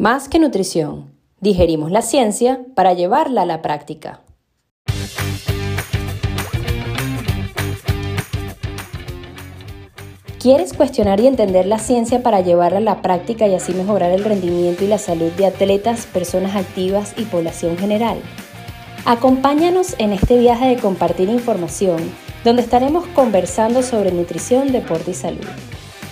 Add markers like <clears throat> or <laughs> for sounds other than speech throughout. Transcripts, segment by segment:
Más que nutrición, digerimos la ciencia para llevarla a la práctica. ¿Quieres cuestionar y entender la ciencia para llevarla a la práctica y así mejorar el rendimiento y la salud de atletas, personas activas y población general? Acompáñanos en este viaje de compartir información, donde estaremos conversando sobre nutrición, deporte y salud.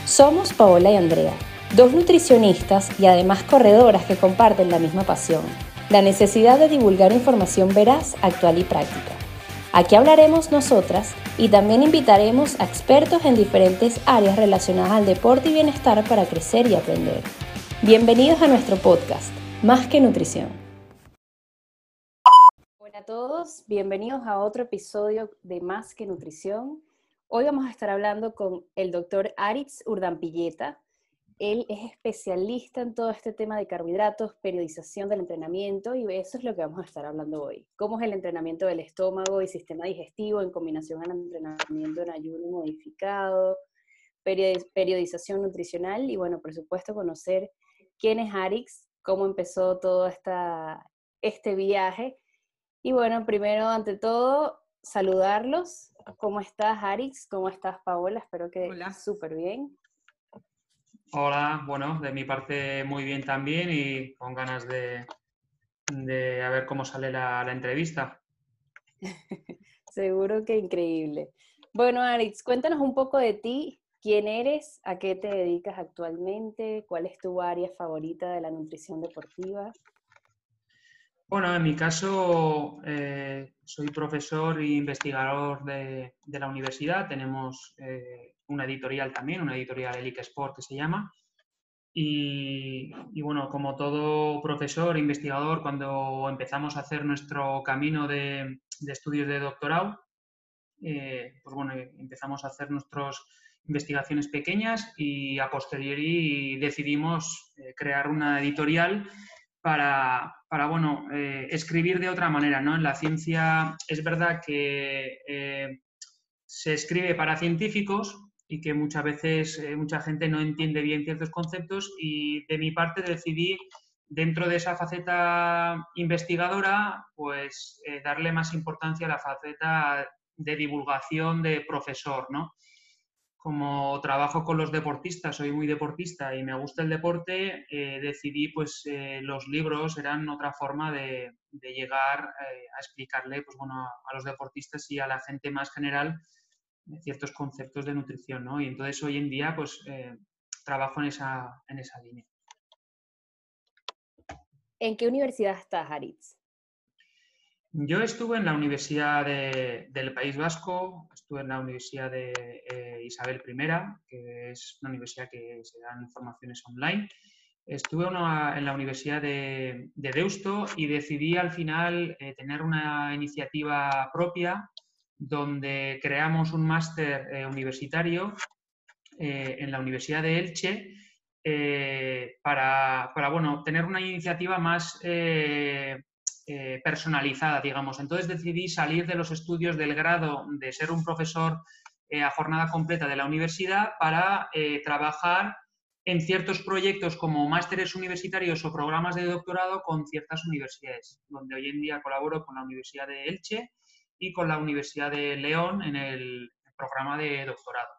Somos Paola y Andrea, dos nutricionistas y además corredoras que comparten la misma pasión, la necesidad de divulgar información veraz, actual y práctica. Aquí hablaremos nosotras y también invitaremos a expertos en diferentes áreas relacionadas al deporte y bienestar para crecer y aprender. Bienvenidos a nuestro podcast, Más que Nutrición. Hola a todos, bienvenidos a otro episodio de Más que Nutrición. Hoy vamos a estar hablando con el doctor Aritz Urdampilleta, él es especialista en todo este tema de carbohidratos, periodización del entrenamiento y eso es lo que vamos a estar hablando hoy. Cómo es el entrenamiento del estómago y sistema digestivo en combinación al entrenamiento en ayuno modificado, periodización nutricional y bueno, por supuesto conocer quién es Arix, cómo empezó todo esta, este viaje. Y bueno, primero, ante todo, saludarlos. ¿Cómo estás, Arix? ¿Cómo estás, Paola? Espero que súper bien. Hola, bueno, de mi parte muy bien también y con ganas de, de a ver cómo sale la, entrevista. <laughs> Seguro que increíble. Bueno, Arix, cuéntanos un poco de ti, quién eres, a qué te dedicas actualmente, cuál es tu área favorita de la nutrición deportiva. Bueno, en mi caso eh, soy profesor e investigador de, la universidad. Tenemos eh, una editorial también, una editorial Elic Sport que se llama. Y, bueno, como todo profesor, investigador, cuando empezamos a hacer nuestro camino de, estudios de doctorado, eh, pues bueno, empezamos a hacer nuestras investigaciones pequeñas y a posteriori decidimos crear una editorial para, para bueno, eh, escribir de otra manera. ¿no? En la ciencia es verdad que eh, se escribe para científicos y que muchas veces eh, mucha gente no entiende bien ciertos conceptos y de mi parte decidí dentro de esa faceta investigadora pues darle más importancia a la faceta de divulgación de profesor, ¿no? como trabajo con los deportistas, soy muy deportista y me gusta el deporte, eh, decidí pues eh, los libros eran otra forma de, llegar eh, a explicarle pues, bueno, a, los deportistas y a la gente más general ciertos conceptos de nutrición. ¿no? Y entonces hoy en día pues trabajo en esa, en esa línea. ¿En qué universidad estás, Aritz? Yo estuve en la Universidad del País Vasco, estuve en la Universidad de eh, Isabel I, que es una universidad que se dan formaciones online. Estuve en la Universidad de, Deusto y decidí al final eh, tener una iniciativa propia donde creamos un máster eh, universitario en la Universidad de Elche para, para, bueno, tener una iniciativa más eh, personalizada, digamos. Entonces decidí salir de los estudios del grado de ser un profesor eh, a jornada completa de la universidad para eh, trabajar en ciertos proyectos como másteres universitarios o programas de doctorado con ciertas universidades, donde hoy en día colaboro con la Universidad de Elche y con la Universidad de León en el programa de doctorado.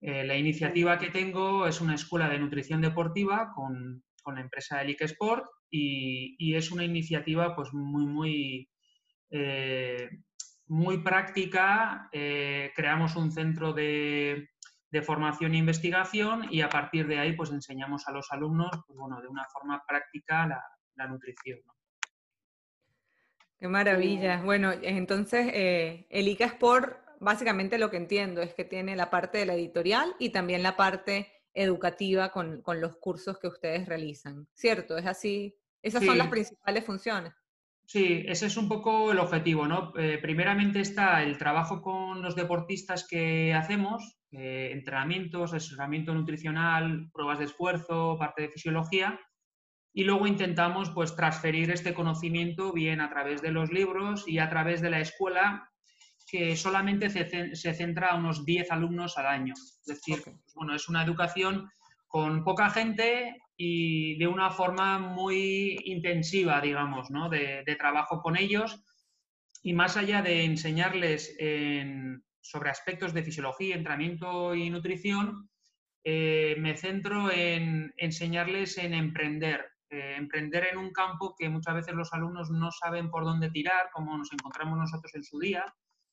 la iniciativa que tengo es una escuela de nutrición deportiva con, con la empresa Elic Sport y, es una iniciativa pues muy, muy, eh, muy práctica. Eh, creamos un centro de, formación e investigación y a partir de ahí pues enseñamos a los alumnos pues, bueno, de una forma práctica la, nutrición. Qué maravilla. Bueno, entonces eh, el ICA Sport, básicamente lo que entiendo es que tiene la parte de la editorial y también la parte educativa con, con los cursos que ustedes realizan, ¿cierto? ¿Es así esas son las principales funciones. Sí, ese es un poco el objetivo, ¿no? Eh, primeramente está el trabajo con los deportistas que hacemos, eh, entrenamientos, asesoramiento nutricional, pruebas de esfuerzo, parte de fisiología, y luego intentamos pues transferir este conocimiento bien a través de los libros y a través de la escuela que solamente se, centra a unos 10 alumnos al año. Es decir, pues, bueno, es una educación con poca gente y de una forma muy intensiva, digamos, ¿no? de, trabajo con ellos. Y más allá de enseñarles sobre aspectos de fisiología, entrenamiento y nutrición, eh, me centro en enseñarles en emprender, eh, emprender en un campo que muchas veces los alumnos no saben por dónde tirar, como nos encontramos nosotros en su día,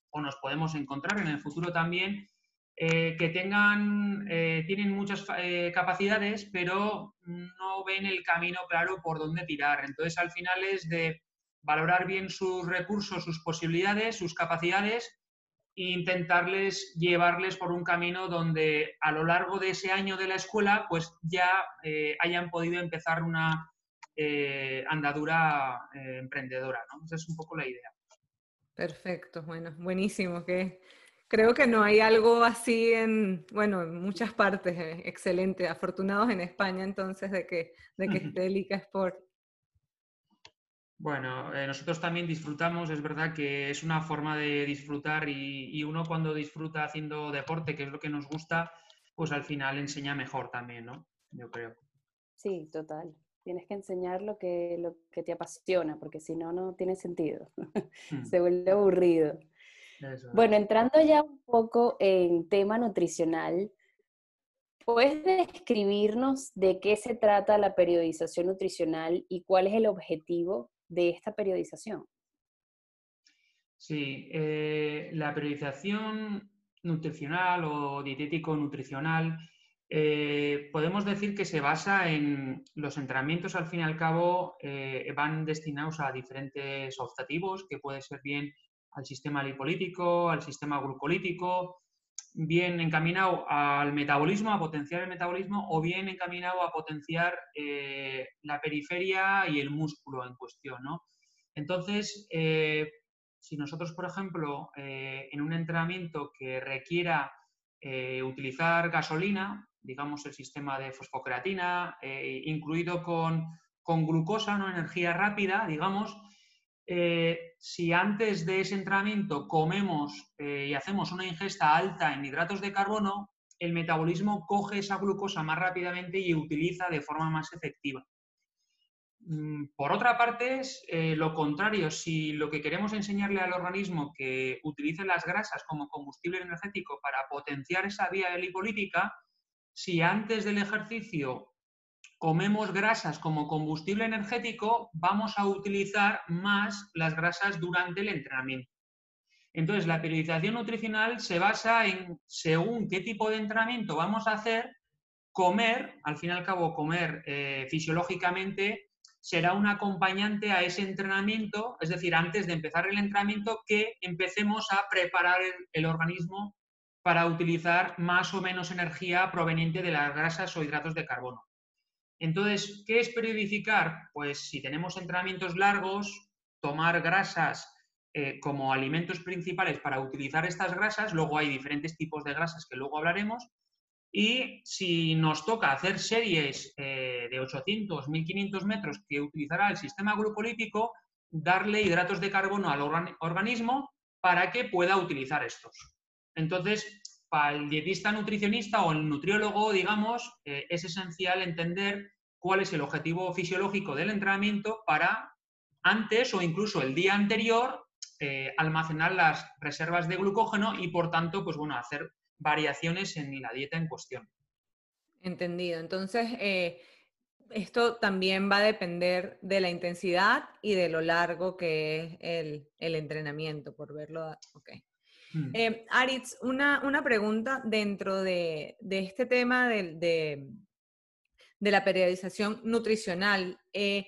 o nos podemos encontrar en el futuro también, eh, que tengan, tienen muchas capacidades, pero no ven el camino claro por dónde tirar. Entonces, al final es de valorar bien sus recursos, sus posibilidades, sus capacidades e intentarles llevarles por un camino donde a lo largo de ese año de la escuela pues ya eh, hayan podido empezar una eh, andadura eh, emprendedora. ¿no? Esa es un poco la idea. Perfecto, bueno, buenísimo. Que creo que no hay algo así en, bueno, en muchas partes. excelente, afortunados en España entonces de que, de que esté el ICA Sport. Bueno, eh, nosotros también disfrutamos, es verdad que es una forma de disfrutar y, uno cuando disfruta haciendo deporte, que es lo que nos gusta, pues al final enseña mejor también, ¿no? Yo creo. Sí, total. Tienes que enseñar lo que, lo que te apasiona, porque si no, no tiene sentido. Hmm. <laughs> Se vuelve aburrido. Bueno, entrando ya un poco en tema nutricional, ¿puedes describirnos de qué se trata la periodización nutricional y cuál es el objetivo de esta periodización? Sí, eh, la periodización nutricional o dietético-nutricional eh, podemos decir que se basa en los entrenamientos, al fin y al cabo, eh, van destinados a diferentes objetivos, que puede ser bien al sistema lipolítico, al sistema glucolítico, bien encaminado al metabolismo, a potenciar el metabolismo, o bien encaminado a potenciar eh, la periferia y el músculo en cuestión. ¿no? Entonces, si nosotros, por ejemplo, en un entrenamiento que requiera utilizar gasolina, digamos el sistema de fosfocreatina, incluido con, con glucosa, ¿no? energía rápida, digamos, eh, si antes de ese entrenamiento comemos eh, y hacemos una ingesta alta en hidratos de carbono, el metabolismo coge esa glucosa más rápidamente y utiliza de forma más efectiva. Mm, por otra parte, es eh, lo contrario. Si lo que queremos enseñarle al organismo que utilice las grasas como combustible energético para potenciar esa vía lipolítica, si antes del ejercicio comemos grasas como combustible energético, vamos a utilizar más las grasas durante el entrenamiento. Entonces, la periodización nutricional se basa en, según qué tipo de entrenamiento vamos a hacer, comer, al fin y al cabo, comer eh, fisiológicamente será un acompañante a ese entrenamiento, es decir, antes de empezar el entrenamiento, que empecemos a preparar el organismo para utilizar más o menos energía proveniente de las grasas o hidratos de carbono. Entonces, ¿qué es periodificar? Pues si tenemos entrenamientos largos, tomar grasas eh, como alimentos principales para utilizar estas grasas, luego hay diferentes tipos de grasas que luego hablaremos, y si nos toca hacer series eh, de 800, 1500 metros que utilizará el sistema glucolítico, darle hidratos de carbono al organismo para que pueda utilizar estos. Entonces, para el dietista nutricionista o el nutriólogo, digamos, eh, es esencial entender cuál es el objetivo fisiológico del entrenamiento para antes o incluso el día anterior eh, almacenar las reservas de glucógeno y por tanto, pues bueno, hacer variaciones en la dieta en cuestión. Entendido. Entonces, eh, esto también va a depender de la intensidad y de lo largo que es el, entrenamiento, por verlo. Okay. Mm. Eh, Aritz, una, pregunta dentro de, este tema de, la periodización nutricional. Eh,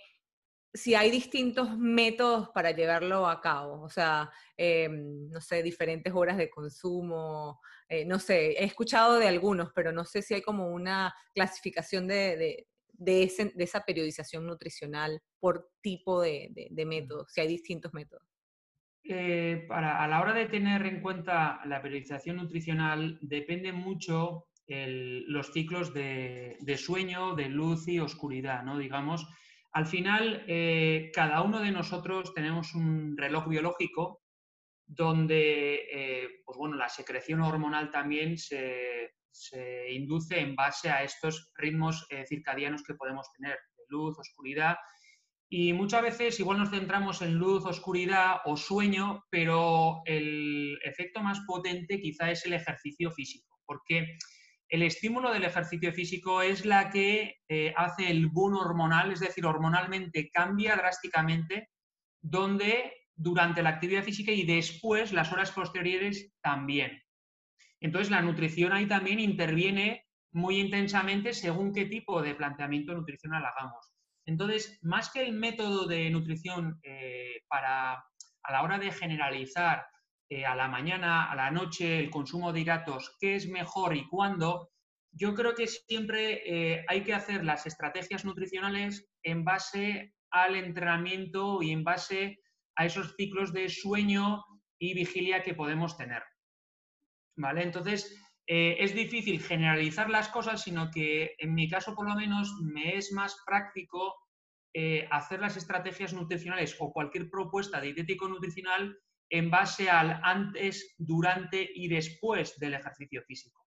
si hay distintos métodos para llevarlo a cabo, o sea, em, no sé, diferentes horas de consumo, eh, no sé, he escuchado de algunos, pero no sé si hay como una clasificación de, esa periodización nutricional por tipo de, de método, si hay distintos métodos. Eh, para, a la hora de tener en cuenta la periodización nutricional, depende mucho los ciclos de, sueño, de luz y oscuridad, ¿no? Digamos, al final, eh, cada uno de nosotros tenemos un reloj biológico donde, eh, pues bueno, la secreción hormonal también se, se induce en base a estos ritmos circadianos que podemos tener, de luz, oscuridad. Y muchas veces igual nos centramos en luz, oscuridad o sueño, pero el efecto más potente quizá es el ejercicio físico, porque el estímulo del ejercicio físico es la que eh, hace el boom hormonal, es decir, hormonalmente cambia drásticamente, donde durante la actividad física y después las horas posteriores también. Entonces la nutrición ahí también interviene muy intensamente según qué tipo de planteamiento nutricional hagamos. Entonces, más que el método de nutrición eh, para a la hora de generalizar eh, a la mañana, a la noche, el consumo de hidratos, qué es mejor y cuándo, yo creo que siempre eh, hay que hacer las estrategias nutricionales en base al entrenamiento y en base a esos ciclos de sueño y vigilia que podemos tener. ¿Vale? Entonces, eh, es difícil generalizar las cosas, sino que en mi caso por lo menos me es más práctico hacer las estrategias nutricionales o cualquier propuesta dietético nutricional en base al antes, durante y después del ejercicio físico.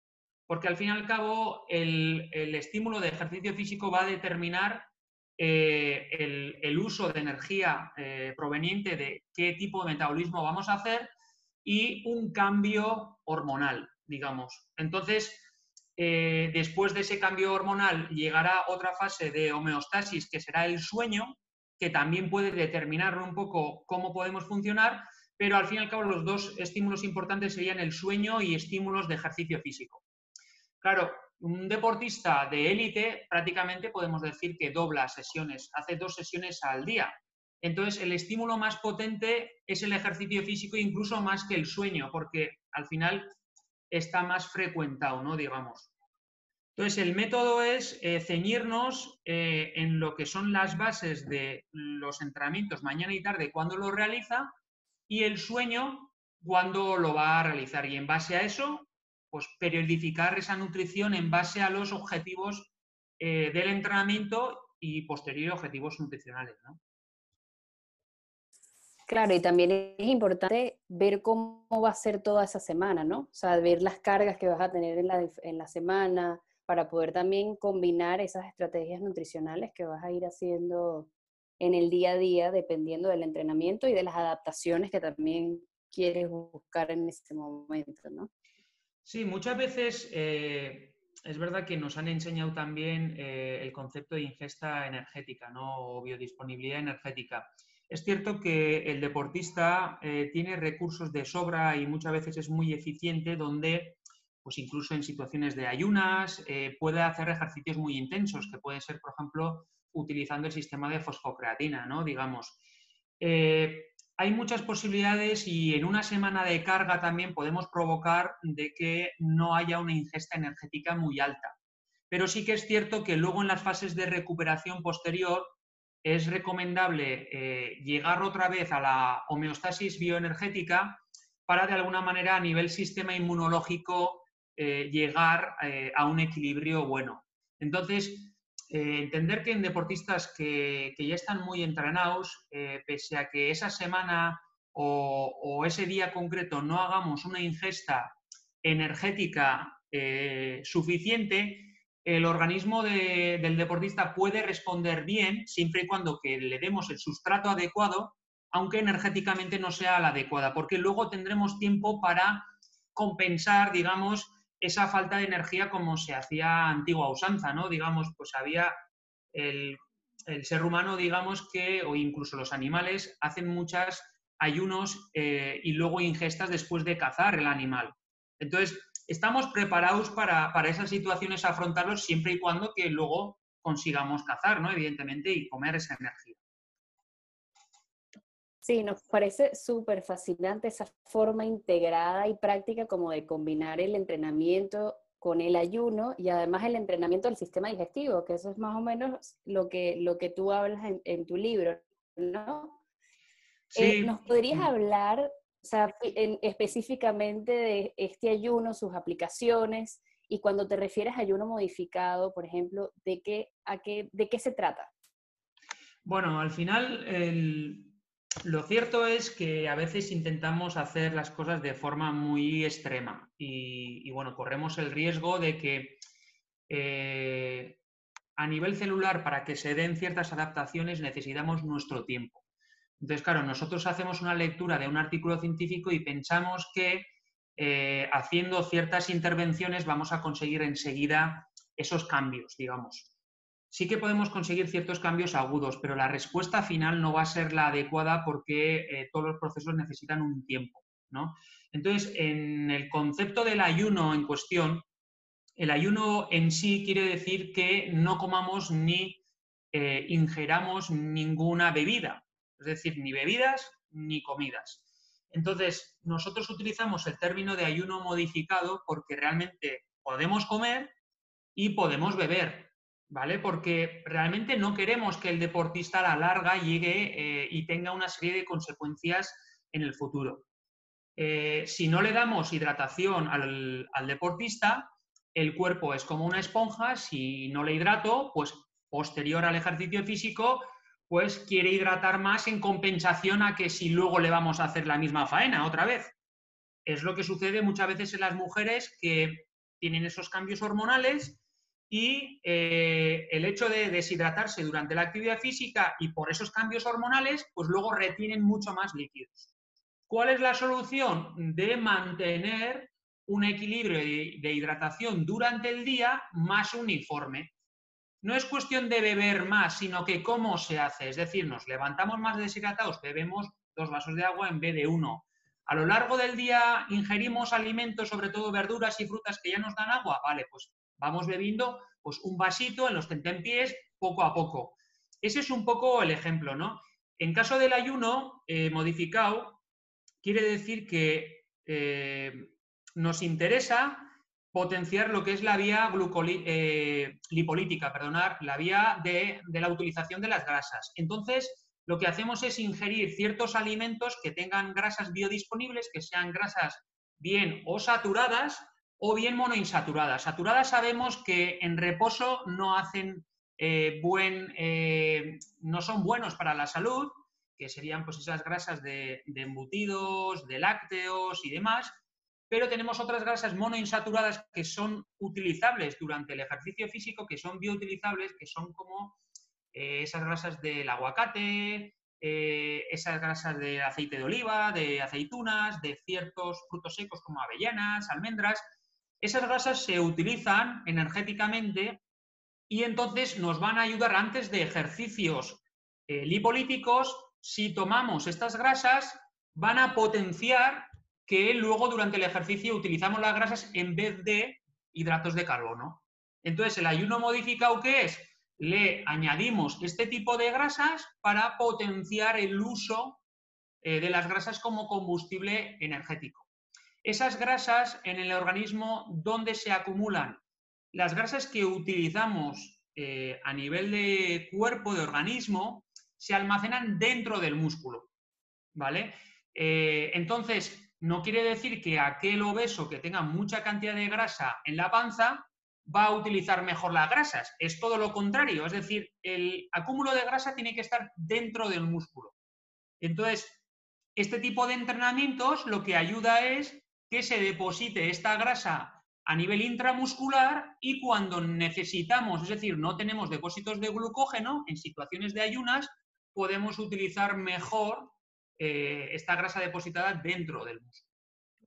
Porque al fin y al cabo el, estímulo de ejercicio físico va a determinar eh, el, uso de energía eh, proveniente de qué tipo de metabolismo vamos a hacer y un cambio hormonal, digamos. Entonces, eh, después de ese cambio hormonal llegará otra fase de homeostasis que será el sueño, que también puede determinar un poco cómo podemos funcionar pero al fin y al cabo los dos estímulos importantes serían el sueño y estímulos de ejercicio físico. Claro, un deportista de élite prácticamente podemos decir que dobla sesiones, hace dos sesiones al día. Entonces, el estímulo más potente es el ejercicio físico, incluso más que el sueño, porque al final está más frecuentado, ¿no? Digamos. Entonces, el método es eh, ceñirnos eh, en lo que son las bases de los entrenamientos mañana y tarde cuando lo realiza y el sueño cuándo lo va a realizar. Y en base a eso, pues periodificar esa nutrición en base a los objetivos eh, del entrenamiento y posteriores objetivos nutricionales. Claro, y también es importante ver cómo va a ser toda esa semana, ¿no? O sea, ver las cargas que vas a tener en la, en la semana para poder también combinar esas estrategias nutricionales que vas a ir haciendo en el día a día, dependiendo del entrenamiento y de las adaptaciones que también quieres buscar en ese momento, ¿no? Sí, muchas veces eh, es verdad que nos han enseñado también eh, el concepto de ingesta energética, ¿no? O biodisponibilidad energética. Es cierto que el deportista eh, tiene recursos de sobra y muchas veces es muy eficiente donde, pues incluso en situaciones de ayunas, puede hacer ejercicios muy intensos, que pueden ser, por ejemplo, utilizando el sistema de fosfocreatina, ¿no? Digamos. Eh, hay muchas posibilidades y en una semana de carga también podemos provocar de que no haya una ingesta energética muy alta. Pero sí que es cierto que luego en las fases de recuperación posterior es recomendable eh, llegar otra vez a la homeostasis bioenergética para de alguna manera a nivel sistema inmunológico eh, llegar a un equilibrio bueno. Entonces, eh, entender que en deportistas que, ya están muy entrenados, eh, pese a que esa semana o, ese día concreto no hagamos una ingesta energética eh, suficiente, el organismo del deportista puede responder bien siempre y cuando que le demos el sustrato adecuado, aunque energéticamente no sea la adecuada, porque luego tendremos tiempo para compensar, digamos, esa falta de energía como se hacía antigua usanza, ¿no? Digamos, pues había el, ser humano, digamos que, o incluso los animales, hacen muchas ayunos eh, y luego ingestas después de cazar el animal. Entonces, estamos preparados para, para esas situaciones, afrontarlos siempre y cuando que luego consigamos cazar, ¿no? Evidentemente, y comer esa energía. Sí, nos parece súper fascinante esa forma integrada y práctica como de combinar el entrenamiento con el ayuno y además el entrenamiento del sistema digestivo, que eso es más o menos lo que, lo que tú hablas en, tu libro, ¿no? Eh, ¿Nos podrías hablar específicamente de este ayuno, sus aplicaciones y cuando te refieres a ayuno modificado, por ejemplo, ¿de qué, de qué se trata? Bueno, al final lo cierto es que a veces intentamos hacer las cosas de forma muy extrema y, bueno, corremos el riesgo de que eh, a nivel celular, para que se den ciertas adaptaciones, necesitamos nuestro tiempo. Entonces, claro, nosotros hacemos una lectura de un artículo científico y pensamos que eh, haciendo ciertas intervenciones vamos a conseguir enseguida esos cambios, digamos. Sí que podemos conseguir ciertos cambios agudos, pero la respuesta final no va a ser la adecuada porque eh, todos los procesos necesitan un tiempo. ¿no? Entonces, en el concepto del ayuno en cuestión, el ayuno en sí quiere decir que no comamos ni eh, ingeramos ninguna bebida, es decir, ni bebidas ni comidas. Entonces, nosotros utilizamos el término de ayuno modificado porque realmente podemos comer y podemos beber, ¿vale? Porque realmente no queremos que el deportista a la larga llegue eh, y tenga una serie de consecuencias en el futuro. Eh, si no le damos hidratación al, al deportista, el cuerpo es como una esponja, si no le hidrato, pues posterior al ejercicio físico, pues quiere hidratar más en compensación a que si luego le vamos a hacer la misma faena otra vez. Es lo que sucede muchas veces en las mujeres que tienen esos cambios hormonales y eh, el hecho de deshidratarse durante la actividad física y por esos cambios hormonales, pues luego retienen mucho más líquidos. ¿Cuál es la solución? De mantener un equilibrio de, hidratación durante el día más uniforme. No es cuestión de beber más, sino que cómo se hace. Es decir, nos levantamos más deshidratados, bebemos dos vasos de agua en vez de uno. A lo largo del día ingerimos alimentos, sobre todo verduras y frutas que ya nos dan agua. Vale, pues vamos bebiendo pues, un vasito en los tentempiés poco a poco. Ese es un poco el ejemplo, ¿no? En caso del ayuno eh, modificado, quiere decir que eh, nos interesa potenciar lo que es la vía eh, lipolítica, perdonar, la vía de, la utilización de las grasas. Entonces, lo que hacemos es ingerir ciertos alimentos que tengan grasas biodisponibles, que sean grasas bien o saturadas o bien monoinsaturadas. Saturadas sabemos que en reposo no hacen eh, buen, eh, no son buenos para la salud, que serían pues esas grasas de embutidos, de lácteos y demás, pero tenemos otras grasas monoinsaturadas que son utilizables durante el ejercicio físico, que son bioutilizables, que son como eh, esas grasas del aguacate, eh, esas grasas de aceite de oliva, de aceitunas, de ciertos frutos secos como avellanas, almendras. Esas grasas se utilizan energéticamente y entonces nos van a ayudar antes de ejercicios eh, lipolíticos. Si tomamos estas grasas, van a potenciar que luego durante el ejercicio utilizamos las grasas en vez de hidratos de carbono. Entonces, el ayuno modificado, ¿qué es? Le añadimos este tipo de grasas para potenciar el uso eh, de las grasas como combustible energético. Esas grasas en el organismo, ¿dónde se acumulan? Las grasas que utilizamos eh, a nivel de cuerpo, de organismo, se almacenan dentro del músculo. ¿Vale? Eh, entonces, no quiere decir que aquel obeso que tenga mucha cantidad de grasa en la panza va a utilizar mejor las grasas. Es todo lo contrario, es decir, el acúmulo de grasa tiene que estar dentro del músculo. Entonces, este tipo de entrenamientos lo que ayuda es que se deposite esta grasa a nivel intramuscular y cuando necesitamos, es decir, no tenemos depósitos de glucógeno en situaciones de ayunas, podemos utilizar mejor eh, esta grasa depositada dentro del músculo.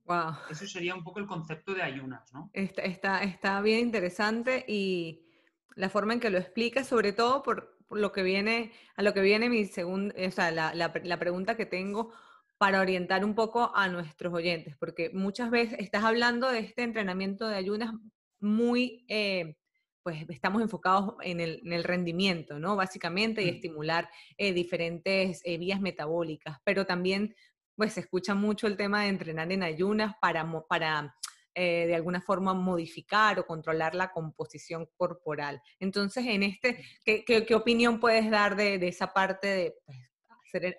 Wow. Eso sería un poco el concepto de ayunas, ¿no? Está, está, bien interesante y la forma en que lo explica, sobre todo por, lo que viene, a lo que viene mi segunda, o sea, la, la, pregunta que tengo para orientar un poco a nuestros oyentes, porque muchas veces estás hablando de este entrenamiento de ayunas muy eh, pues estamos enfocados en el, rendimiento, ¿no? Básicamente, y mm. estimular eh, diferentes eh, vías metabólicas, pero también, pues se escucha mucho el tema de entrenar en ayunas para, para eh, de alguna forma modificar o controlar la composición corporal. Entonces, en este, ¿qué, qué, opinión puedes dar de, esa parte de pues, hacer,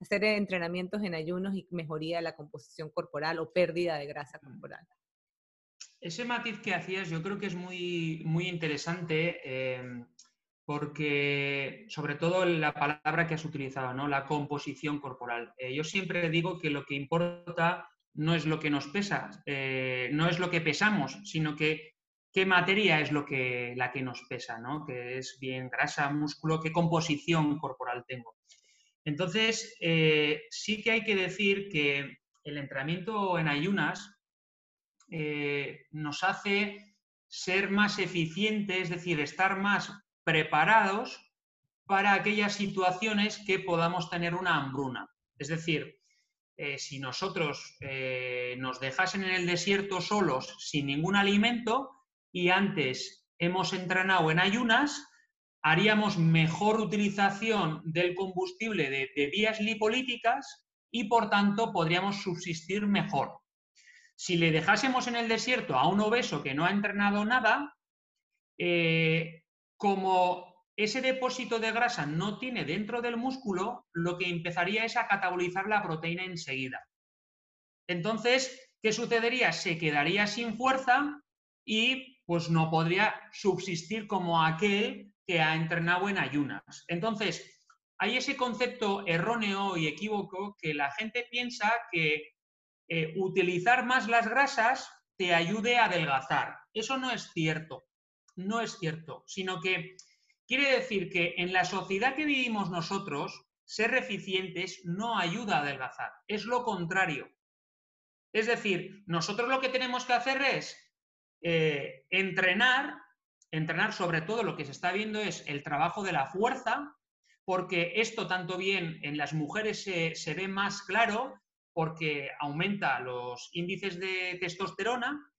hacer entrenamientos en ayunos y mejoría de la composición corporal o pérdida de grasa mm. corporal? Ese matiz que hacías yo creo que es muy, muy interesante. Eh, porque sobre todo la palabra que has utilizado, ¿no? la composición corporal. Eh, yo siempre digo que lo que importa no es lo que nos pesa, eh, no es lo que pesamos, sino que qué materia es lo que, la que nos pesa, ¿no? que es bien grasa, músculo, qué composición corporal tengo. Entonces, sí que hay que decir que el entrenamiento en ayunas nos hace ser más eficientes, es decir, estar más preparados para aquellas situaciones que podamos tener una hambruna. Es decir, eh, si nosotros eh, nos dejasen en el desierto solos sin ningún alimento y antes hemos entrenado en ayunas, haríamos mejor utilización del combustible de, vías lipolíticas y por tanto podríamos subsistir mejor. Si le dejásemos en el desierto a un obeso que no ha entrenado nada, eh, como ese depósito de grasa no tiene dentro del músculo, lo que empezaría es a catabolizar la proteína enseguida. Entonces, ¿qué sucedería? Se quedaría sin fuerza y pues no podría subsistir como aquel que ha entrenado en ayunas. Entonces, hay ese concepto erróneo y equívoco que la gente piensa que eh, utilizar más las grasas te ayude a adelgazar. Eso no es cierto no es cierto, sino que quiere decir que en la sociedad que vivimos nosotros, ser eficientes no ayuda a adelgazar, es lo contrario. Es decir, nosotros lo que tenemos que hacer es eh, entrenar, entrenar sobre todo lo que se está viendo es el trabajo de la fuerza, porque esto tanto bien en las mujeres se, se ve más claro, porque aumenta los índices de testosterona,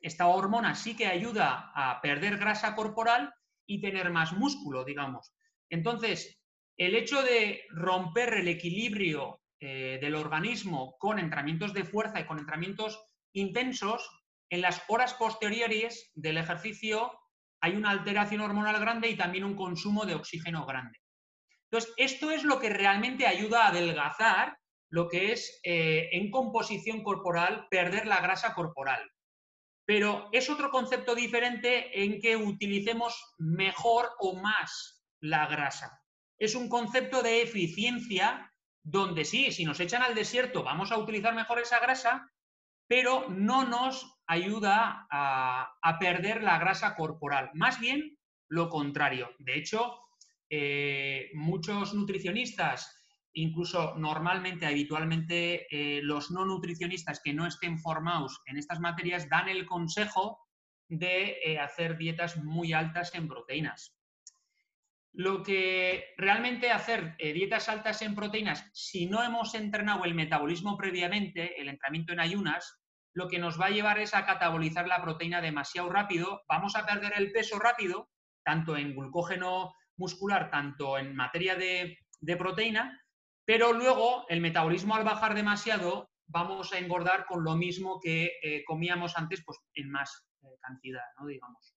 esta hormona sí que ayuda a perder grasa corporal y tener más músculo, digamos. Entonces, el hecho de romper el equilibrio eh, del organismo con entrenamientos de fuerza y con entrenamientos intensos, en las horas posteriores del ejercicio hay una alteración hormonal grande y también un consumo de oxígeno grande. Entonces, esto es lo que realmente ayuda a adelgazar lo que es eh, en composición corporal perder la grasa corporal pero es otro concepto diferente en que utilicemos mejor o más la grasa. Es un concepto de eficiencia donde sí, si nos echan al desierto vamos a utilizar mejor esa grasa, pero no nos ayuda a, perder la grasa corporal. Más bien lo contrario. De hecho, eh, muchos nutricionistas incluso normalmente, habitualmente, eh, los no nutricionistas que no estén formados en estas materias dan el consejo de eh, hacer dietas muy altas en proteínas. Lo que realmente hacer eh, dietas altas en proteínas, si no hemos entrenado el metabolismo previamente, el entrenamiento en ayunas, lo que nos va a llevar es a catabolizar la proteína demasiado rápido, vamos a perder el peso rápido, tanto en glucógeno muscular, tanto en materia de proteína, pero luego el metabolismo al bajar demasiado vamos a engordar con lo mismo que eh, comíamos antes, pues en más eh, cantidad, ¿no? Digamos.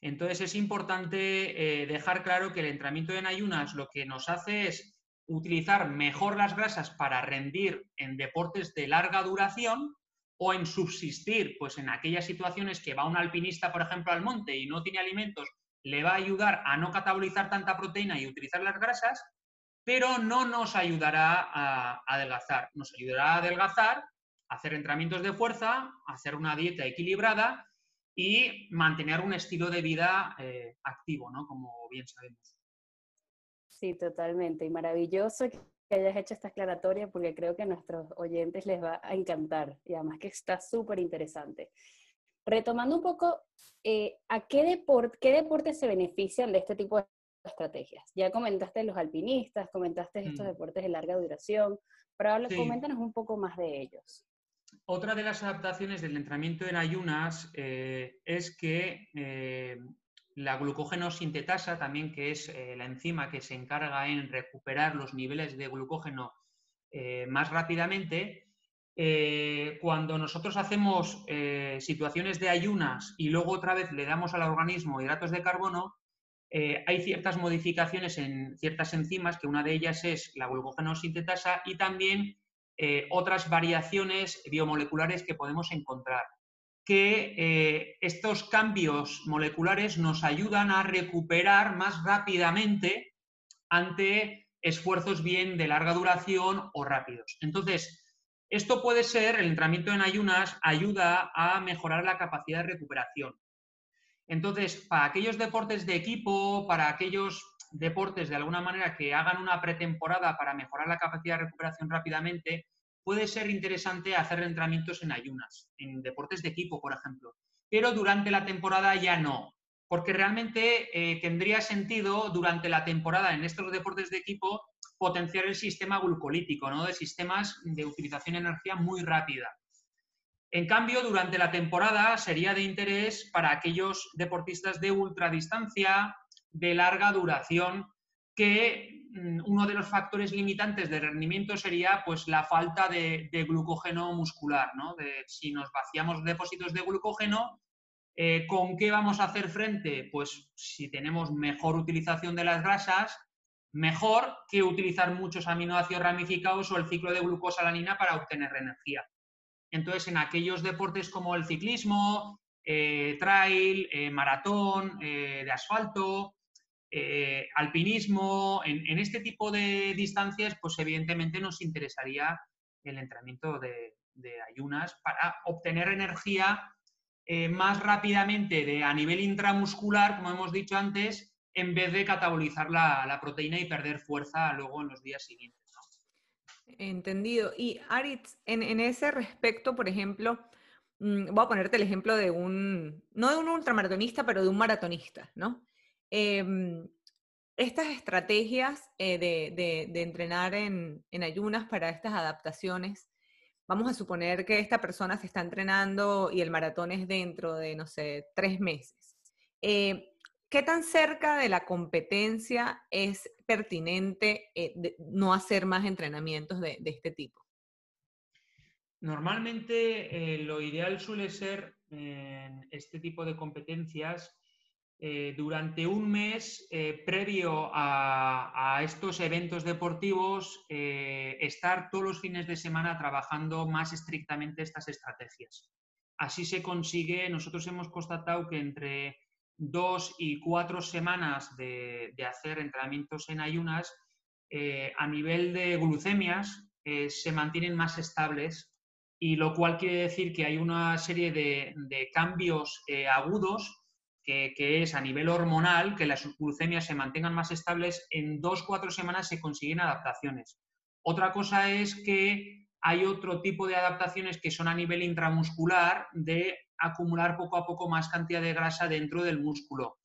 Entonces es importante eh, dejar claro que el entrenamiento en ayunas lo que nos hace es utilizar mejor las grasas para rendir en deportes de larga duración o en subsistir, pues en aquellas situaciones que va un alpinista, por ejemplo, al monte y no tiene alimentos, le va a ayudar a no catabolizar tanta proteína y utilizar las grasas, pero no nos ayudará a adelgazar. Nos ayudará a adelgazar, hacer entrenamientos de fuerza, hacer una dieta equilibrada y mantener un estilo de vida eh, activo, ¿no? Como bien sabemos. Sí, totalmente. Y maravilloso que hayas hecho esta aclaratoria porque creo que a nuestros oyentes les va a encantar y además que está súper interesante. Retomando un poco, eh, ¿a qué, deporte, qué deportes se benefician de este tipo de estrategias. Ya comentaste los alpinistas, comentaste estos mm. deportes de larga duración, pero ahora coméntanos un poco más de ellos. Otra de las adaptaciones del entrenamiento en ayunas eh, es que eh, la glucógeno sintetasa, también que es eh, la enzima que se encarga en recuperar los niveles de glucógeno más rápidamente, cuando nosotros hacemos situaciones de ayunas y luego otra vez le damos al organismo hidratos de carbono, eh, hay ciertas modificaciones en ciertas enzimas, que una de ellas es la glucógeno-sintetasa y también eh, otras variaciones biomoleculares que podemos encontrar. que eh, estos cambios moleculares nos ayudan a recuperar más rápidamente ante esfuerzos bien de larga duración o rápidos. Entonces, esto puede ser, el entrenamiento en ayunas ayuda a mejorar la capacidad de recuperación. Entonces, para aquellos deportes de equipo, para aquellos deportes de alguna manera que hagan una pretemporada para mejorar la capacidad de recuperación rápidamente, puede ser interesante hacer entrenamientos en ayunas, en deportes de equipo, por ejemplo. Pero durante la temporada ya no, porque realmente eh, tendría sentido durante la temporada en estos deportes de equipo potenciar el sistema glucolítico, ¿no? de sistemas de utilización de energía muy rápida. En cambio, durante la temporada sería de interés para aquellos deportistas de ultradistancia, de larga duración, que mm, uno de los factores limitantes de rendimiento sería pues, la falta de, glucógeno muscular. ¿no? Si nos vaciamos depósitos de glucógeno, eh, ¿con qué vamos a hacer frente? Pues si tenemos mejor utilización de las grasas, mejor que utilizar muchos aminoácidos ramificados o el ciclo de glucosalanina para obtener energía. Entonces, en aquellos deportes como el ciclismo, eh, trail, eh, maratón, de asfalto, eh, alpinismo, en, este tipo de distancias, pues evidentemente nos interesaría el entrenamiento de, ayunas para obtener energía eh, más rápidamente de, a nivel intramuscular, como hemos dicho antes, en vez de catabolizar la, proteína y perder fuerza luego en los días siguientes. Entendido. Y Aritz, en, en, ese respecto, por ejemplo, mm, voy a ponerte el ejemplo de un, no de un ultramaratonista, pero de un maratonista, ¿no? Em, estas estrategias eh, de, entrenar en, ayunas para estas adaptaciones, vamos a suponer que esta persona se está entrenando y el maratón es dentro de, no sé, tres meses. Eh, ¿Qué tan cerca de la competencia es pertinente eh, no hacer más entrenamientos de, este tipo? Normalmente lo ideal suele ser en este tipo de competencias eh, durante un mes eh, previo a, estos eventos deportivos, eh, estar todos los fines de semana trabajando más estrictamente estas estrategias. Así se consigue, nosotros hemos constatado que entre dos y cuatro semanas de, hacer entrenamientos en ayunas, a nivel de glucemias se mantienen más estables y lo cual quiere decir que hay una serie de, cambios agudos que, es a nivel hormonal, que las glucemias se mantengan más estables, en dos, cuatro semanas se consiguen adaptaciones. Otra cosa es que hay otro tipo de adaptaciones que son a nivel intramuscular de acumular poco a poco más cantidad de grasa dentro del músculo.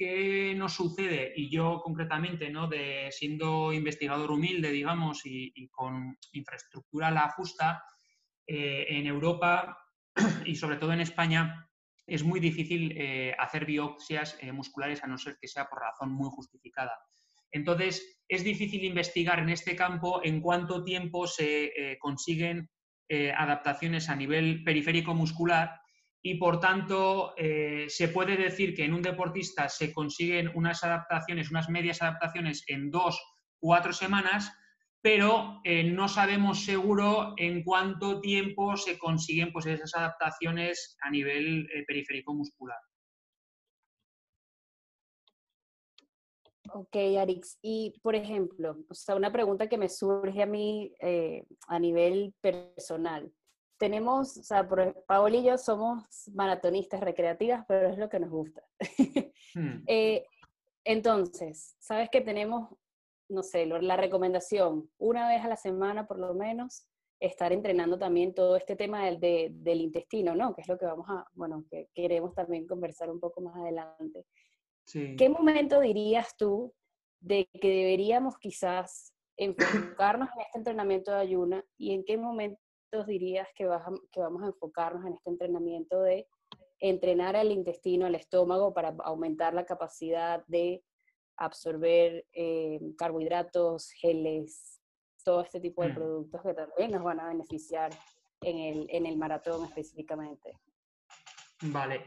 ¿Qué nos sucede? Y yo concretamente, ¿no? de, siendo investigador humilde, digamos, y, con infraestructura la justa, eh, en Europa <clears throat> y sobre todo en España, es muy difícil eh, hacer biopsias eh, musculares a no ser que sea por razón muy justificada. Entonces, es difícil investigar en este campo en cuánto tiempo se consiguen adaptaciones a nivel periférico muscular y, por tanto, se puede decir que en un deportista se consiguen unas adaptaciones, unas medias adaptaciones en dos, cuatro semanas, pero eh, no sabemos seguro en cuánto tiempo se consiguen pues, esas adaptaciones a nivel eh, periférico muscular. Ok, Arix. Y, por ejemplo, o sea, una pregunta que me surge a mí eh, a nivel personal. Tenemos, o sea, Paola y yo somos maratonistas recreativas, pero es lo que nos gusta. <laughs> Hmm. entonces, sabes que tenemos no sé, la recomendación, una vez a la semana por lo menos, estar entrenando también todo este tema del, del intestino, ¿no? Que es lo que vamos a, bueno, que queremos también conversar un poco más adelante. ¿Qué momento dirías tú de que deberíamos quizás enfocarnos en este entrenamiento de ayuna y en qué momentos dirías que, que vamos a enfocarnos en este entrenamiento de entrenar al intestino, al estómago para aumentar la capacidad de absorber eh, carbohidratos, geles, todo este tipo de mm. productos que también nos van a beneficiar en el, en el maratón específicamente. Vale.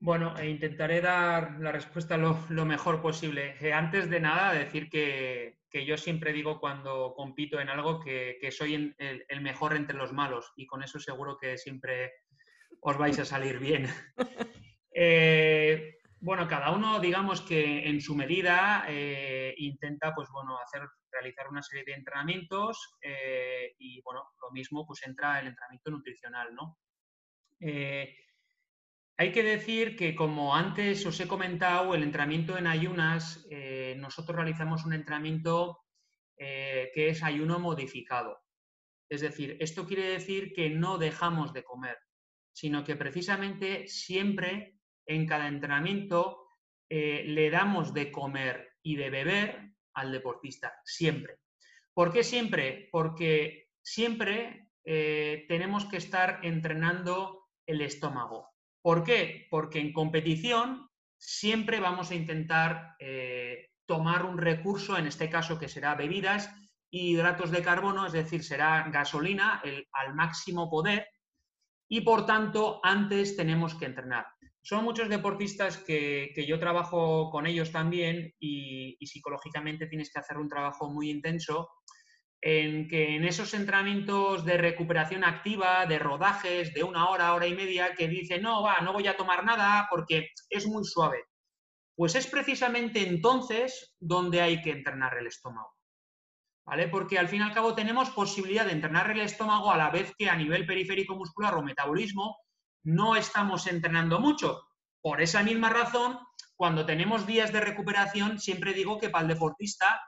Bueno, e intentaré dar la respuesta lo, lo mejor posible. Eh, antes de nada, decir que, que, yo siempre digo cuando compito en algo que, que soy el, el, mejor entre los malos y con eso seguro que siempre os vais a salir bien. <laughs> Eh, bueno, cada uno, digamos que en su medida eh, intenta, pues bueno, hacer, realizar una serie de entrenamientos eh, y, bueno, lo mismo, pues entra el entrenamiento nutricional, ¿no? Hay que decir que, como antes os he comentado, el entrenamiento en ayunas, nosotros realizamos un entrenamiento que es ayuno modificado. Es decir, esto quiere decir que no dejamos de comer, sino que precisamente siempre en cada entrenamiento eh, le damos de comer y de beber al deportista, siempre. ¿Por qué siempre? Porque siempre eh, tenemos que estar entrenando el estómago. ¿Por qué? Porque en competición siempre vamos a intentar eh, tomar un recurso, en este caso que será bebidas, hidratos de carbono, es decir, será gasolina al máximo poder y por tanto antes tenemos que entrenar. Son muchos deportistas que, yo trabajo con ellos también y, psicológicamente tienes que hacer un trabajo muy intenso en que en esos entrenamientos de recuperación activa, de rodajes de una hora, hora y media, que dicen, no, va, no voy a tomar nada porque es muy suave. Pues es precisamente entonces donde hay que entrenar el estómago. Porque al fin y al cabo tenemos posibilidad de entrenar el estómago a la vez que a nivel periférico muscular o metabolismo no estamos entrenando mucho. Por esa misma razón, cuando tenemos días de recuperación, siempre digo que para el deportista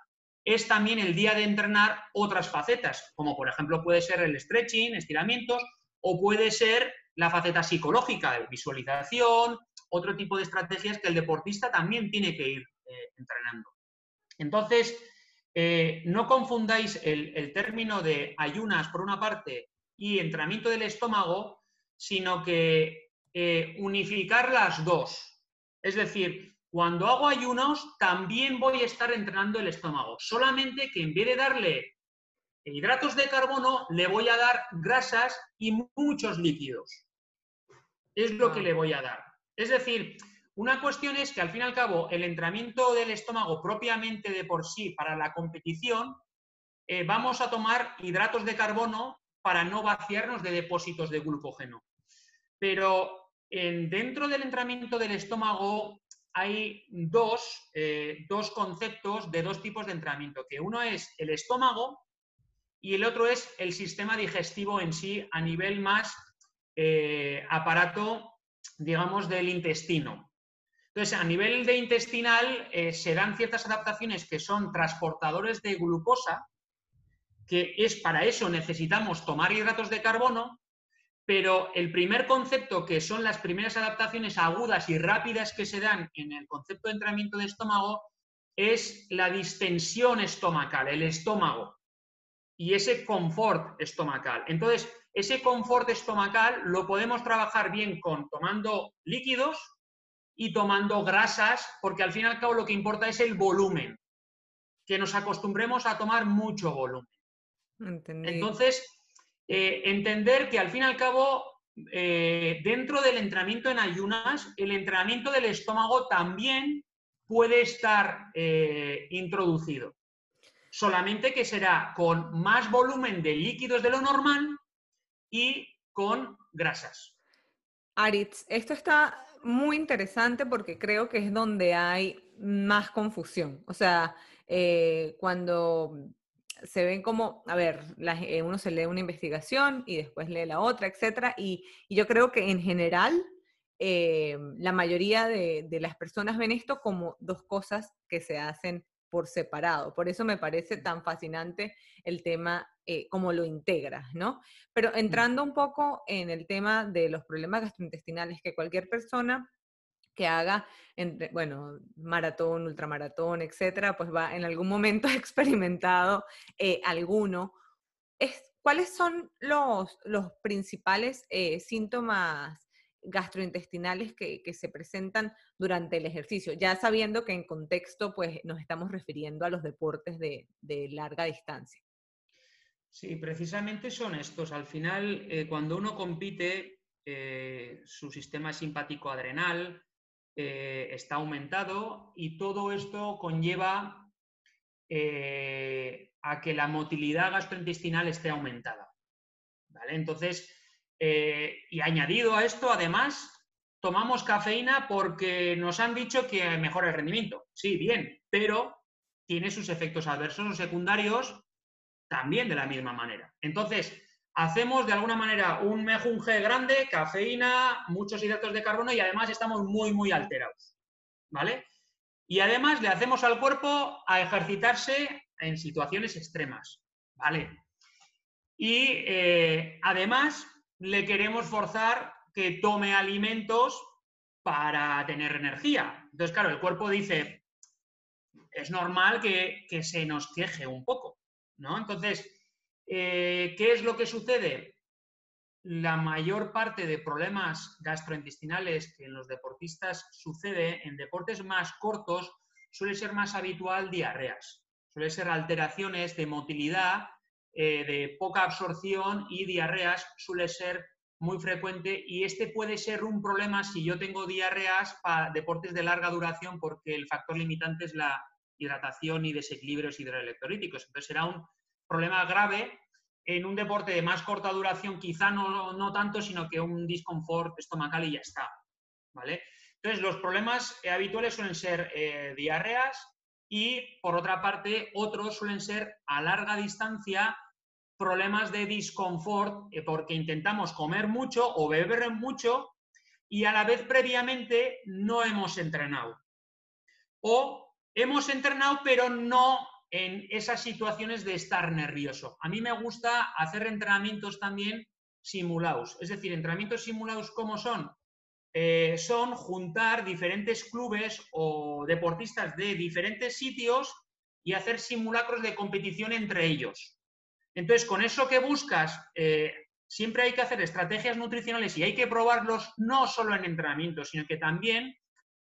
es también el día de entrenar otras facetas, como por ejemplo puede ser el stretching, estiramientos, o puede ser la faceta psicológica de visualización, otro tipo de estrategias que el deportista también tiene que ir eh, entrenando. Entonces, eh, no confundáis el, término de ayunas por una parte y entrenamiento del estómago, sino que eh, unificar las dos. Es decir, cuando hago ayunos también voy a estar entrenando el estómago, solamente que en vez de darle hidratos de carbono, le voy a dar grasas y muchos líquidos. Es lo que le voy a dar. Es decir, una cuestión es que al fin y al cabo el entrenamiento del estómago propiamente de por sí para la competición, eh, vamos a tomar hidratos de carbono para no vaciarnos de depósitos de glucógeno. Pero dentro del entrenamiento del estómago hay dos, eh, dos conceptos de dos tipos de entrenamiento, que uno es el estómago y el otro es el sistema digestivo en sí a nivel más eh, aparato, digamos, del intestino. Entonces, a nivel de intestinal eh, se dan ciertas adaptaciones que son transportadores de glucosa, que es para eso necesitamos tomar hidratos de carbono, pero el primer concepto, que son las primeras adaptaciones agudas y rápidas que se dan en el concepto de entrenamiento de estómago, es la distensión estomacal, el estómago, y ese confort estomacal. Entonces, ese confort estomacal lo podemos trabajar bien con tomando líquidos, y tomando grasas, porque al fin y al cabo lo que importa es el volumen, que nos acostumbremos a tomar mucho volumen. Entonces, eh, entender que al fin y al cabo, eh, dentro del entrenamiento en ayunas, el entrenamiento del estómago también puede estar eh, introducido. Solamente que será con más volumen de líquidos de lo normal y con grasas. Aritz, esto está muy interesante porque creo que es donde hay más confusión. O sea, cuando se ven como, a ver, eh, uno se lee una investigación y después lee la otra, etcétera, y, yo creo que en general eh, la mayoría de, las personas ven esto como dos cosas que se hacen por separado. Por eso me parece tan fascinante el tema, eh, como lo integras, ¿no? Pero entrando un poco en el tema de los problemas gastrointestinales, que cualquier persona que haga, entre, bueno, maratón, ultramaratón, etcétera, pues va en algún momento <laughs> experimentado eh, alguno. Es, ¿Cuáles son los, los principales eh, síntomas gastrointestinales que, se presentan durante el ejercicio, ya sabiendo que en contexto pues nos estamos refiriendo a los deportes de, larga distancia. Sí, precisamente son estos. Al final, eh, cuando uno compite, eh, su sistema simpático adrenal eh, está aumentado y todo esto conlleva a que la motilidad gastrointestinal esté aumentada. ¿vale? Entonces, Eh, y añadido a esto, además, tomamos cafeína porque nos han dicho que mejora el rendimiento. Sí, bien, pero tiene sus efectos adversos o secundarios también de la misma manera. Entonces, hacemos de alguna manera un mejunje grande, cafeína, muchos hidratos de carbono y además estamos muy, muy alterados. ¿Vale? Y además le hacemos al cuerpo a ejercitarse en situaciones extremas. ¿Vale? Y eh, además le queremos forzar que tome alimentos para tener energía. Entonces, claro, el cuerpo dice, es normal que, se nos queje un poco, ¿no? Entonces, eh, ¿qué es lo que sucede? La mayor parte de problemas gastrointestinales que en los deportistas sucede en deportes más cortos suele ser más habitual diarreas, suele ser alteraciones de motilidad, eh, de poca absorción y diarreas suele ser muy frecuente y este puede ser un problema si yo tengo diarreas para deportes de larga duración porque el factor limitante es la hidratación y desequilibrios hidroelectrolíticos. Entonces será un problema grave en un deporte de más corta duración, quizá no, no tanto, sino que un disconfort estomacal y ya está. ¿vale? Entonces los problemas habituales suelen ser eh, diarreas y, por otra parte, otros suelen ser a larga distancia problemas de disconfort eh, porque intentamos comer mucho o beber mucho y a la vez previamente no hemos entrenado. O hemos entrenado pero no en esas situaciones de estar nervioso. A mí me gusta hacer entrenamientos también simulados. Es decir, entrenamientos simulados, ¿cómo son? Eh, son juntar diferentes clubes o deportistas de diferentes sitios y hacer simulacros de competición entre ellos. Entonces, con eso que buscas, eh, siempre hay que hacer estrategias nutricionales y hay que probarlos no solo en entrenamiento, sino que también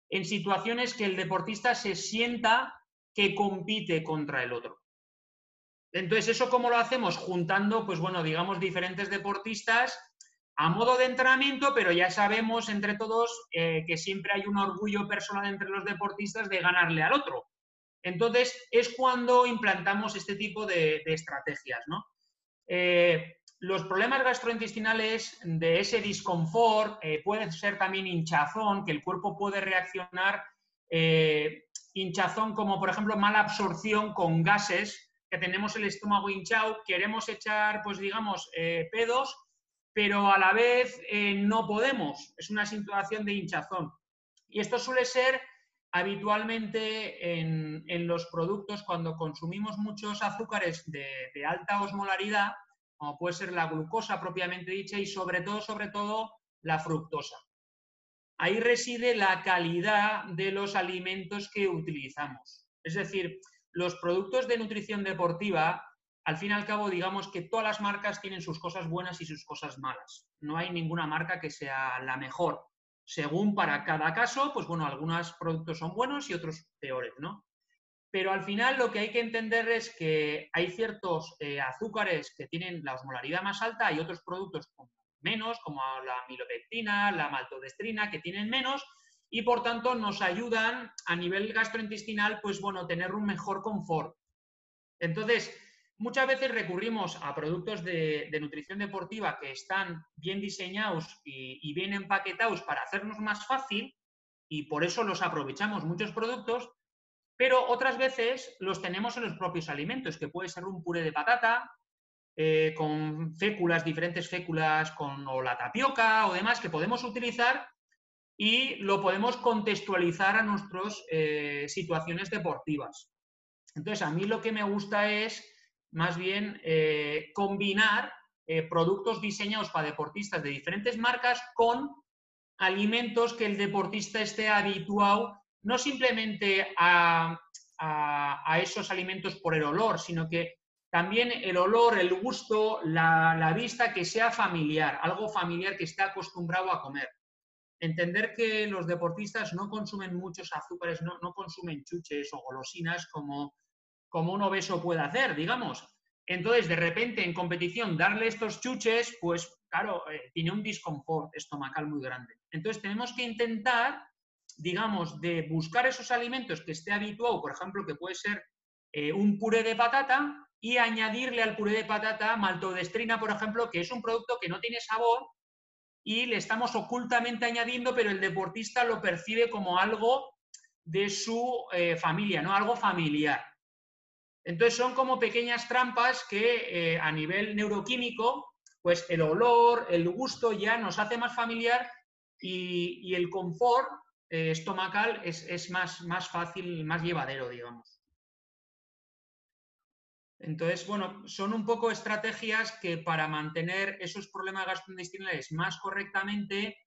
en situaciones que el deportista se sienta que compite contra el otro. Entonces, ¿eso cómo lo hacemos? Juntando, pues bueno, digamos, diferentes deportistas a modo de entrenamiento, pero ya sabemos entre todos eh, que siempre hay un orgullo personal entre los deportistas de ganarle al otro. Entonces, es cuando implantamos este tipo de, estrategias. Eh, los problemas gastrointestinales de ese disconfort eh, puede ser también hinchazón, que el cuerpo puede reaccionar eh, hinchazón como, por ejemplo, mala absorción con gases, que tenemos el estómago hinchado, queremos echar, pues digamos, pedos, pero a la vez no podemos. Es una situación de hinchazón. Y esto suele ser habitualmente en, los productos cuando consumimos muchos azúcares de, alta osmolaridad, como puede ser la glucosa propiamente dicha y sobre todo, sobre todo, la fructosa. Ahí reside la calidad de los alimentos que utilizamos. Es decir, los productos de nutrición deportiva, al fin y al cabo, digamos que todas las marcas tienen sus cosas buenas y sus cosas malas. No hay ninguna marca que sea la mejor según para cada caso, pues bueno, algunos productos son buenos y otros peores, ¿no? Pero al final lo que hay que entender es que hay ciertos eh, azúcares que tienen la osmolaridad más alta y otros productos menos, como la milopectina, la maltodestrina, que tienen menos y por tanto nos ayudan a nivel gastrointestinal, pues bueno, tener un mejor confort. Entonces, Muchas veces recurrimos a productos de, nutrición deportiva que están bien diseñados y, bien empaquetados para hacernos más fácil y por eso los aprovechamos muchos productos, pero otras veces los tenemos en los propios alimentos, que puede ser un puré de patata eh, con féculas, diferentes féculas, con o la tapioca o demás que podemos utilizar y lo podemos contextualizar a nuestras eh, situaciones deportivas. Entonces, a mí lo que me gusta es más bien eh, combinar productos diseñados para deportistas de diferentes marcas con alimentos que el deportista esté habituado no simplemente a, esos alimentos por el olor, sino que también el olor, el gusto, la, vista que sea familiar, algo familiar que esté acostumbrado a comer. Entender que los deportistas no consumen muchos azúcares, no, no consumen chuches o golosinas como como un obeso puede hacer, digamos. Entonces, de repente, en competición, darle estos chuches, pues claro, eh, tiene un disconfort estomacal muy grande. Entonces, tenemos que intentar, digamos, de buscar esos alimentos que esté habituado, por ejemplo, que puede ser eh, un puré de patata y añadirle al puré de patata maltodestrina, por ejemplo, que es un producto que no tiene sabor, y le estamos ocultamente añadiendo, pero el deportista lo percibe como algo de su eh, familia, ¿no? Algo familiar. Entonces son como pequeñas trampas que eh, a nivel neuroquímico, pues el olor, el gusto ya nos hace más familiar y, el confort estomacal es, es, más, más fácil, más llevadero, digamos. Entonces, bueno, son un poco estrategias que para mantener esos problemas gastrointestinales más correctamente,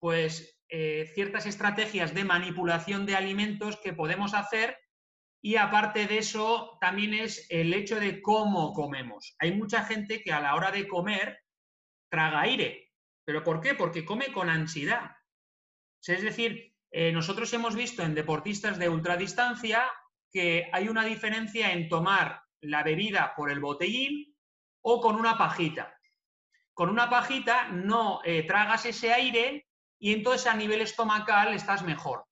pues eh, ciertas estrategias de manipulación de alimentos que podemos hacer y aparte de eso también es el hecho de cómo comemos. Hay mucha gente que a la hora de comer traga aire. ¿Pero por qué? Porque come con ansiedad. Es decir, eh, nosotros hemos visto en deportistas de ultradistancia que hay una diferencia en tomar la bebida por el botellín o con una pajita. Con una pajita no eh, tragas ese aire y entonces a nivel estomacal estás mejor.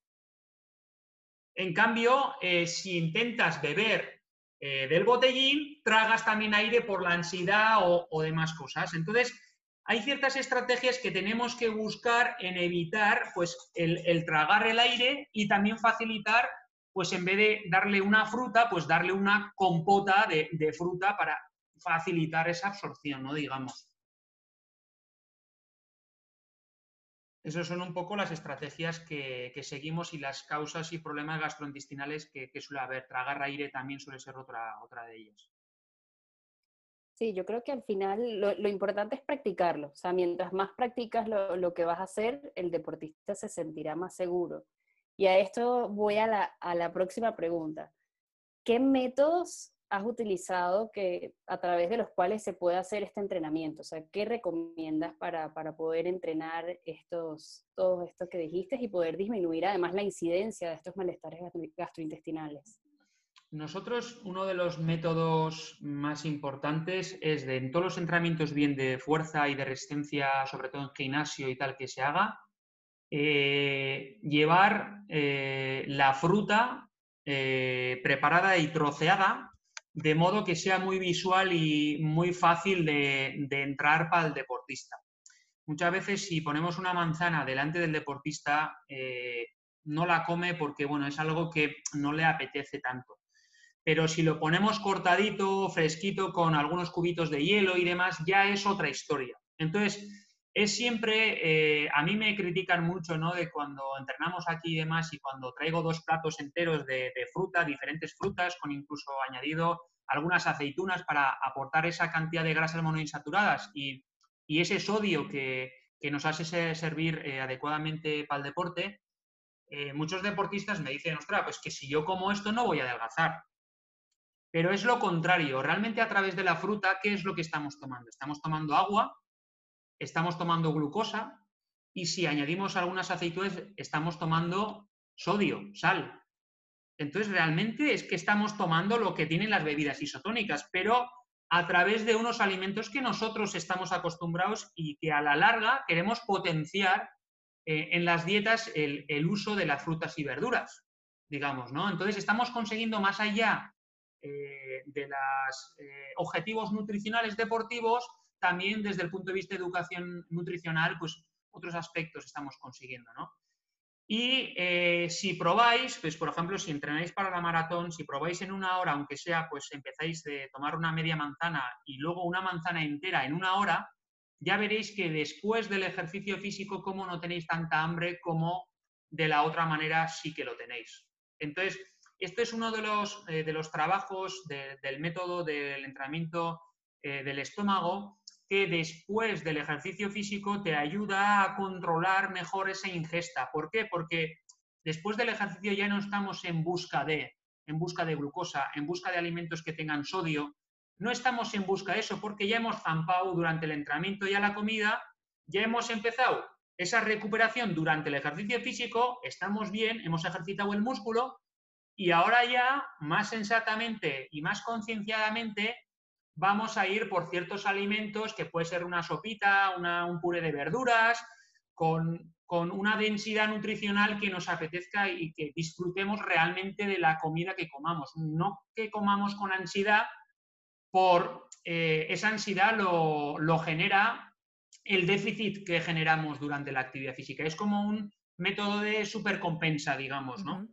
En cambio, eh, si intentas beber eh, del botellín, tragas también aire por la ansiedad o, demás cosas. Entonces, hay ciertas estrategias que tenemos que buscar en evitar pues, el tragar el aire y también facilitar pues en vez de darle una fruta, pues darle una compota de, fruta para facilitar esa absorción, ¿no? Digamos. Esas son un poco las estrategias que, seguimos y las causas y problemas gastrointestinales que, suele haber. Tragar aire también suele ser otra, otra de ellas. Sí, yo creo que al final lo, importante es practicarlo. O sea, mientras más practicas lo, que vas a hacer, el deportista se sentirá más seguro. Y a esto voy a la, próxima pregunta. ¿Qué métodos has utilizado que, a través de los cuales se puede hacer este entrenamiento? O sea, ¿qué recomiendas para, poder entrenar estos, todos estos que dijiste y poder disminuir además la incidencia de estos malestares gastrointestinales? Nosotros, uno de los métodos más importantes es de en todos los entrenamientos bien de fuerza y de resistencia, sobre todo en gimnasio y tal, que se haga, eh, llevar eh, la fruta eh, preparada y troceada de modo que sea muy visual y muy fácil de, entrar para el deportista. Muchas veces si ponemos una manzana delante del deportista, no la come porque bueno, es algo que no le apetece tanto. Pero si lo ponemos cortadito, fresquito, con algunos cubitos de hielo y demás, ya es otra historia. Entonces, es siempre, eh, a mí me critican mucho, ¿no? De cuando entrenamos aquí y demás y cuando traigo dos platos enteros de, fruta, diferentes frutas, con incluso añadido algunas aceitunas para aportar esa cantidad de grasas monoinsaturadas y, y ese sodio que, nos hace servir eh, adecuadamente para el deporte, eh, muchos deportistas me dicen, ostras, pues que si yo como esto no voy a adelgazar. Pero es lo contrario, realmente a través de la fruta, ¿qué es lo que estamos tomando? Estamos tomando agua, estamos tomando glucosa y si añadimos algunas aceitunas estamos tomando sodio, sal. Entonces realmente es que estamos tomando lo que tienen las bebidas isotónicas, pero a través de unos alimentos que nosotros estamos acostumbrados y que a la larga queremos potenciar eh, en las dietas el, uso de las frutas y verduras, digamos, ¿no? Entonces estamos consiguiendo más allá eh, de los eh, objetivos nutricionales deportivos, también desde el punto de vista de educación nutricional, pues otros aspectos estamos consiguiendo, ¿no? Y eh, si probáis, pues por ejemplo, si entrenáis para la maratón, si probáis en una hora, aunque sea, pues empezáis de tomar una media manzana y luego una manzana entera en una hora, ya veréis que después del ejercicio físico, como no tenéis tanta hambre como de la otra manera sí que lo tenéis. Entonces, este es uno de los, eh, de los trabajos del método del entrenamiento eh, del estómago que después del ejercicio físico te ayuda a controlar mejor esa ingesta. ¿Por qué? Porque después del ejercicio ya no estamos en busca de, en busca de glucosa, en busca de alimentos que tengan sodio. No estamos en busca de eso porque ya hemos zampado durante el entrenamiento ya la comida, ya hemos empezado esa recuperación durante el ejercicio físico, estamos bien, hemos ejercitado el músculo y ahora ya más sensatamente y más concienciadamente vamos a ir por ciertos alimentos que puede ser una sopita, un puré de verduras, con, una densidad nutricional que nos apetezca y que disfrutemos realmente de la comida que comamos. No que comamos con ansiedad, por eh, esa ansiedad lo, genera el déficit que generamos durante la actividad física. Es como un método de supercompensa, digamos, ¿no?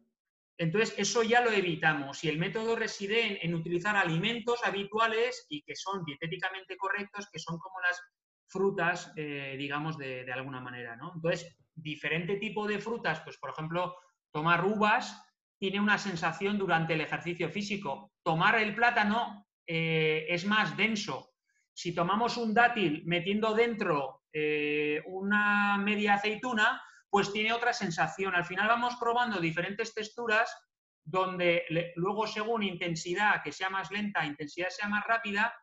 Entonces, eso ya lo evitamos. Y el método reside en, utilizar alimentos habituales y que son dietéticamente correctos, que son como las frutas, eh, digamos, de, alguna manera, ¿no? Entonces, diferente tipo de frutas, pues, por ejemplo, tomar uvas tiene una sensación durante el ejercicio físico. Tomar el plátano eh, es más denso. Si tomamos un dátil metiendo dentro eh, una media aceituna, pues tiene otra sensación. Al final vamos probando diferentes texturas donde luego según intensidad que sea más lenta, intensidad sea más rápida,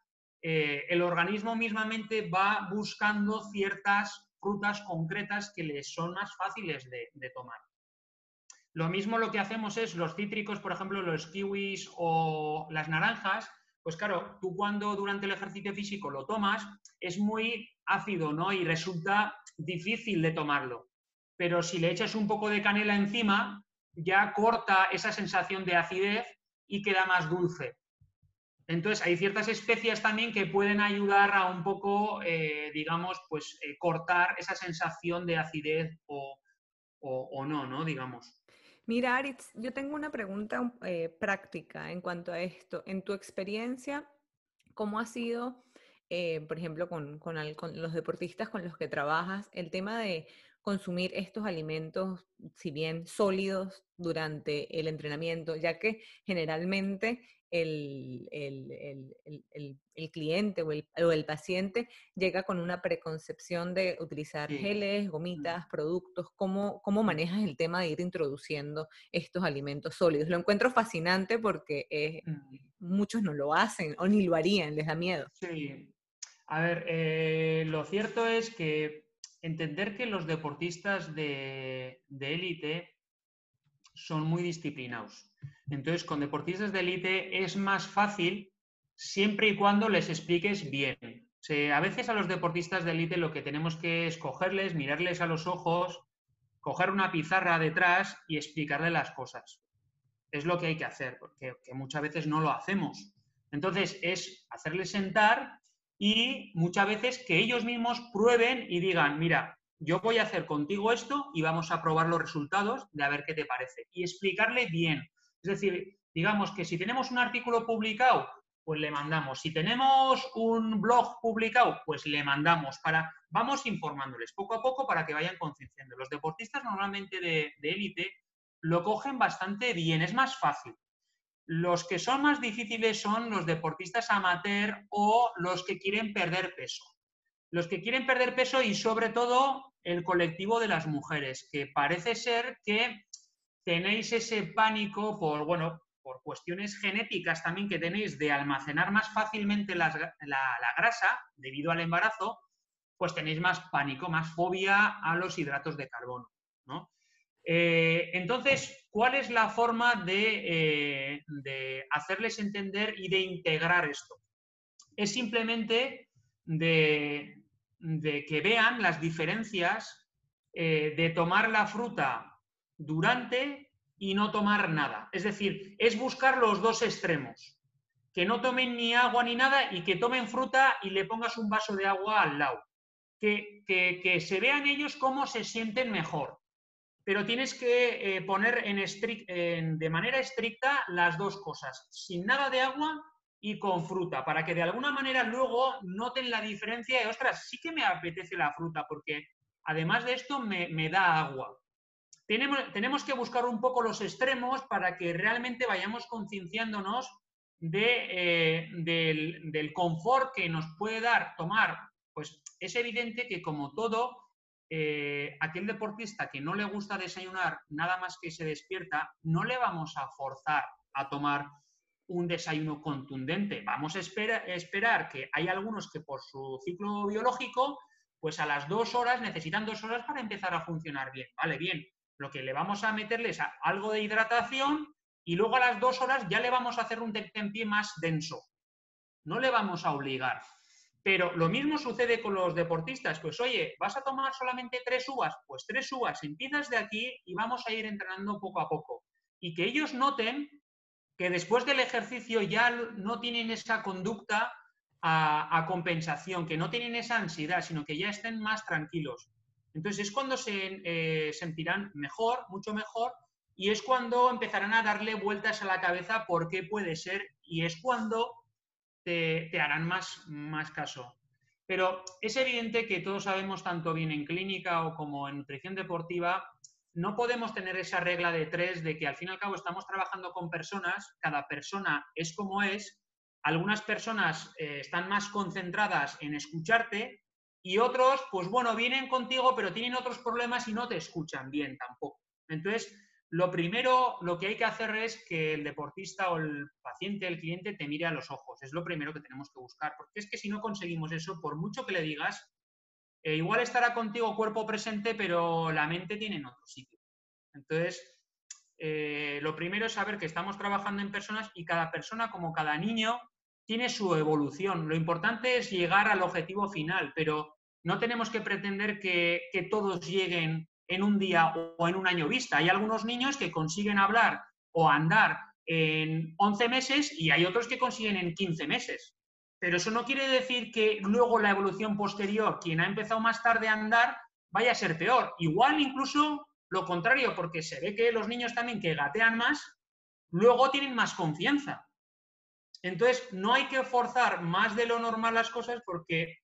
eh, el organismo mismamente va buscando ciertas frutas concretas que le son más fáciles de tomar. Lo mismo lo que hacemos es los cítricos, por ejemplo, los kiwis o las naranjas, pues claro, tú cuando durante el ejercicio físico lo tomas, es muy ácido, ¿no? Y resulta difícil de tomarlo. Pero si le echas un poco de canela encima, ya corta esa sensación de acidez y queda más dulce. Entonces, hay ciertas especias también que pueden ayudar a un poco, eh, digamos, pues eh, cortar esa sensación de acidez o, o no, ¿no? Digamos. Mira, Aritz, yo tengo una pregunta eh, práctica en cuanto a esto. En tu experiencia, ¿cómo ha sido, por ejemplo, con, los deportistas con los que trabajas, el tema de consumir estos alimentos, si bien sólidos, durante el entrenamiento, ya que generalmente el, cliente o el, paciente llega con una preconcepción de utilizar geles, gomitas, productos. ¿Cómo, ¿Cómo manejas el tema de ir introduciendo estos alimentos sólidos? Lo encuentro fascinante porque muchos no lo hacen o ni lo harían, les da miedo. Sí. A ver, eh, lo cierto es que entender que los deportistas de élite son muy disciplinados. Entonces, con deportistas de élite es más fácil siempre y cuando les expliques bien. a veces a los deportistas de élite lo que tenemos que es cogerles, mirarles a los ojos, coger una pizarra detrás y explicarles las cosas. Es lo que hay que hacer, porque muchas veces no lo hacemos. Entonces, es hacerles sentar y muchas veces que ellos mismos prueben y digan, mira, yo voy a hacer contigo esto y vamos a probar los resultados de a ver qué te parece. Y explicarle bien. Es decir, digamos que si tenemos un artículo publicado, pues le mandamos. Si tenemos un blog publicado, pues le mandamos. Para, vamos informándoles poco a poco para que vayan concienciando. Los deportistas normalmente de élite lo cogen bastante bien, es más fácil. Los que son más difíciles son los deportistas amateur o los que quieren perder peso los que quieren perder peso y sobre todo el colectivo de las mujeres, que parece ser que tenéis ese pánico por, bueno, por cuestiones genéticas también que tenéis de almacenar más fácilmente la, grasa debido al embarazo, pues tenéis más pánico, más fobia a los hidratos de carbono. Eh, entonces, ¿cuál es la forma de, eh, de hacerles entender y de integrar esto? Es simplemente de, que vean las diferencias eh, de tomar la fruta durante y no tomar nada. Es decir, es buscar los dos extremos. Que no tomen ni agua ni nada y que tomen fruta y le pongas un vaso de agua al lado. Que, que, se vean ellos cómo se sienten mejor. Pero tienes que eh, poner de manera estricta las dos cosas. Sin nada de agua y con fruta, para que de alguna manera luego noten la diferencia de, ostras, sí que me apetece la fruta, porque además de esto me, da agua. Tenemos, tenemos, que buscar un poco los extremos para que realmente vayamos concienciándonos de, eh, del, confort que nos puede dar tomar. Pues es evidente que como todo, eh, aquel deportista que no le gusta desayunar nada más que se despierta, no le vamos a forzar a tomar un desayuno contundente. Vamos a esperar que hay algunos que por su ciclo biológico, pues a las dos horas necesitan dos horas para empezar a funcionar bien. Vale, bien. Lo que le vamos a meterles a algo de hidratación y luego a las dos horas ya le vamos a hacer un pie más denso. No le vamos a obligar. Pero lo mismo sucede con los deportistas. Pues oye, ¿vas a tomar solamente tres uvas? Pues tres uvas. Empiezas de aquí y vamos a ir entrenando poco a poco. Y que ellos noten que después del ejercicio ya no tienen esa conducta a, compensación, que no tienen esa ansiedad, sino que ya estén más tranquilos. Entonces es cuando se eh, sentirán mejor, mucho mejor, y es cuando empezarán a darle vueltas a la cabeza por qué puede ser, y es cuando te, harán más, más caso. Pero es evidente que todos sabemos, tanto bien en clínica o como en nutrición deportiva, no podemos tener esa regla de tres de que al fin y al cabo estamos trabajando con personas, cada persona es como es, algunas personas eh, están más concentradas en escucharte y otros, pues bueno, vienen contigo pero tienen otros problemas y no te escuchan bien tampoco. Entonces, lo primero, lo que hay que hacer es que el deportista o el paciente, el cliente, te mire a los ojos. Es lo primero que tenemos que buscar, porque es que si no conseguimos eso, por mucho que le digas, eh, igual estará contigo cuerpo presente, pero la mente tiene en otro sitio. Entonces, eh, lo primero es saber que estamos trabajando en personas y cada persona, como cada niño, tiene su evolución. Lo importante es llegar al objetivo final, pero no tenemos que pretender que, que todos lleguen en un día o en un año vista. Hay algunos niños que consiguen hablar o andar en 11 meses y hay otros que consiguen en 15 meses. Pero eso no quiere decir que luego la evolución posterior, quien ha empezado más tarde a andar, vaya a ser peor. Igual incluso lo contrario, porque se ve que los niños también que gatean más, luego tienen más confianza. Entonces, no hay que forzar más de lo normal las cosas porque,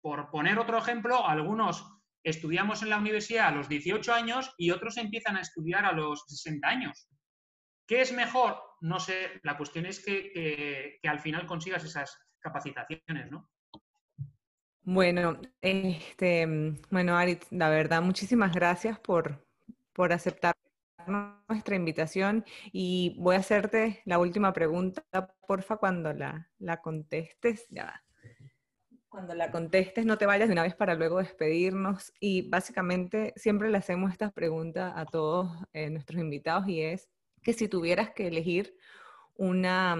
por poner otro ejemplo, algunos estudiamos en la universidad a los 18 años y otros empiezan a estudiar a los 60 años. ¿Qué es mejor? No sé, la cuestión es que, que al final consigas esas capacitaciones, ¿no? Bueno, este, bueno, Arit, la verdad, muchísimas gracias por, por aceptar nuestra invitación y voy a hacerte la última pregunta, porfa, cuando la, la contestes. Ya Cuando la contestes, no te vayas de una vez para luego despedirnos. Y básicamente siempre le hacemos esta pregunta a todos eh, nuestros invitados y es que si tuvieras que elegir una,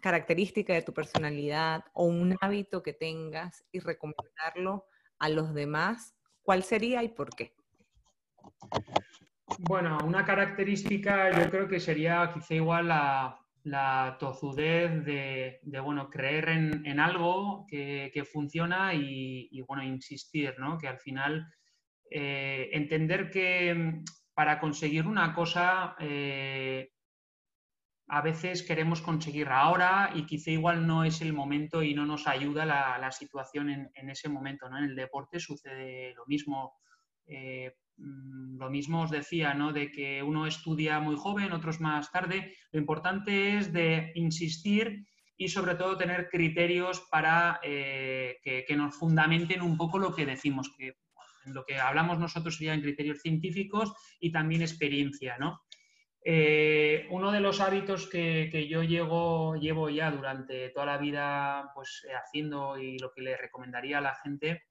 característica de tu personalidad o un hábito que tengas y recomendarlo a los demás, ¿cuál sería y por qué? Bueno, una característica yo creo que sería quizá igual la, tozudez de, bueno, creer en, algo que, funciona y, bueno, insistir, ¿no? Que al final eh, entender que para conseguir una cosa eh, a veces queremos conseguir ahora y quizá igual no es el momento y no nos ayuda la, situación en, ese momento. ¿no? En el deporte sucede lo mismo. Eh, mm, lo mismo os decía, ¿no? De que uno estudia muy joven, otros más tarde. Lo importante es de insistir y sobre todo tener criterios para eh, que, nos fundamenten un poco lo que decimos, que lo que hablamos nosotros serían criterios científicos y también experiencia, ¿no? Eh, uno de los hábitos que, yo llevo, llevo, ya durante toda la vida pues, haciendo y lo que le recomendaría a la gente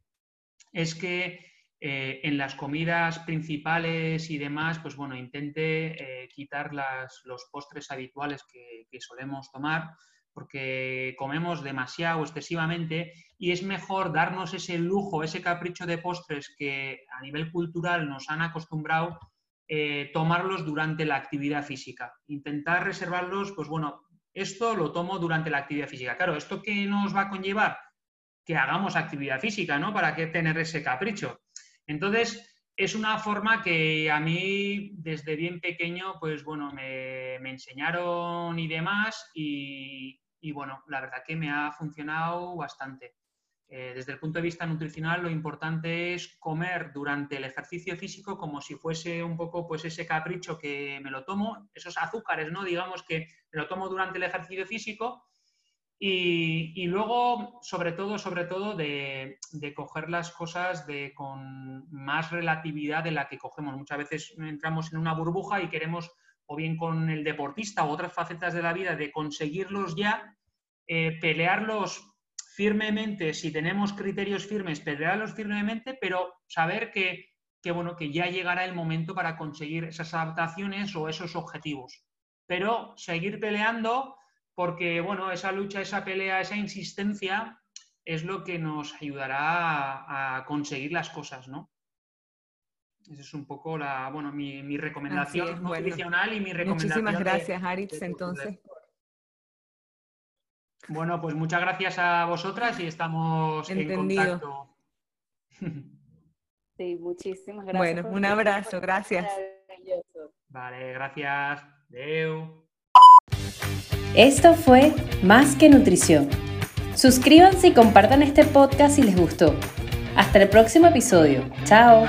es que eh, en las comidas principales y demás, pues bueno, intente eh, quitar los postres habituales que, que solemos tomar porque comemos demasiado excesivamente y es mejor darnos ese lujo, ese capricho de postres que a nivel cultural nos han acostumbrado eh, tomarlos durante la actividad física. Intentar reservarlos, pues bueno, esto lo tomo durante la actividad física. Claro, ¿esto qué nos va a conllevar? Que hagamos actividad física, ¿no? ¿Para qué tener ese capricho? Entonces, es una forma que a mí desde bien pequeño, pues bueno, me, enseñaron y demás y, y, bueno, la verdad que me ha funcionado bastante. Eh, desde el punto de vista nutricional, lo importante es comer durante el ejercicio físico como si fuese un poco pues ese capricho que me lo tomo, esos azúcares, ¿no? Digamos que me lo tomo durante el ejercicio físico y, luego, sobre todo, sobre todo, de, coger las cosas de, con más relatividad de la que cogemos. Muchas veces entramos en una burbuja y queremos, o bien con el deportista u otras facetas de la vida, de conseguirlos ya, eh, pelearlos firmemente, si tenemos criterios firmes, pelearlos firmemente, pero saber que, bueno, que ya llegará el momento para conseguir esas adaptaciones o esos objetivos. Pero seguir peleando porque, bueno, esa lucha, esa pelea, esa insistencia es lo que nos ayudará a, conseguir las cosas, ¿no? Esa es un poco la, bueno, mi, recomendación nutricional y mi recomendación. Muchísimas gracias, Aritz, entonces, Bueno, pues muchas gracias a vosotras y estamos en contacto. <laughs> Sí, muchísimas gracias. Bueno, un abrazo, gracias. Vale, gracias. Deu. Esto fue Más que Nutrición. Suscríbanse y compartan este podcast si les gustó. Hasta el próximo episodio. Chao.